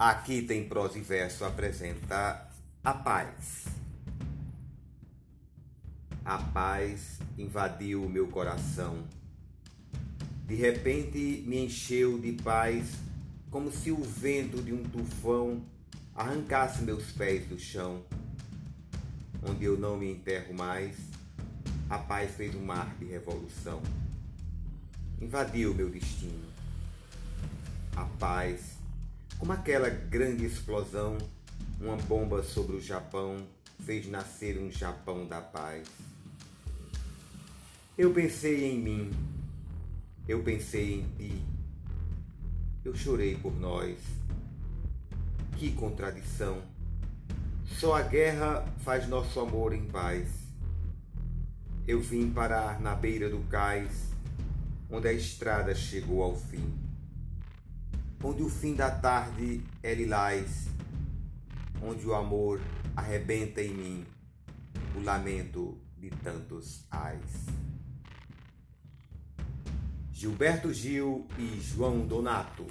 Aqui tem prosa e verso apresenta a paz. A paz invadiu o meu coração. De repente me encheu de paz, como se o vento de um tufão arrancasse meus pés do chão. Onde eu não me enterro mais, a paz fez um mar de revolução. Invadiu meu destino. A paz como aquela grande explosão, uma bomba sobre o Japão fez nascer um Japão da paz. Eu pensei em mim, eu pensei em ti, eu chorei por nós. Que contradição! Só a guerra faz nosso amor em paz. Eu vim parar na beira do cais, onde a estrada chegou ao fim onde o fim da tarde é lilás, onde o amor arrebenta em mim o lamento de tantos ais. Gilberto Gil e João Donato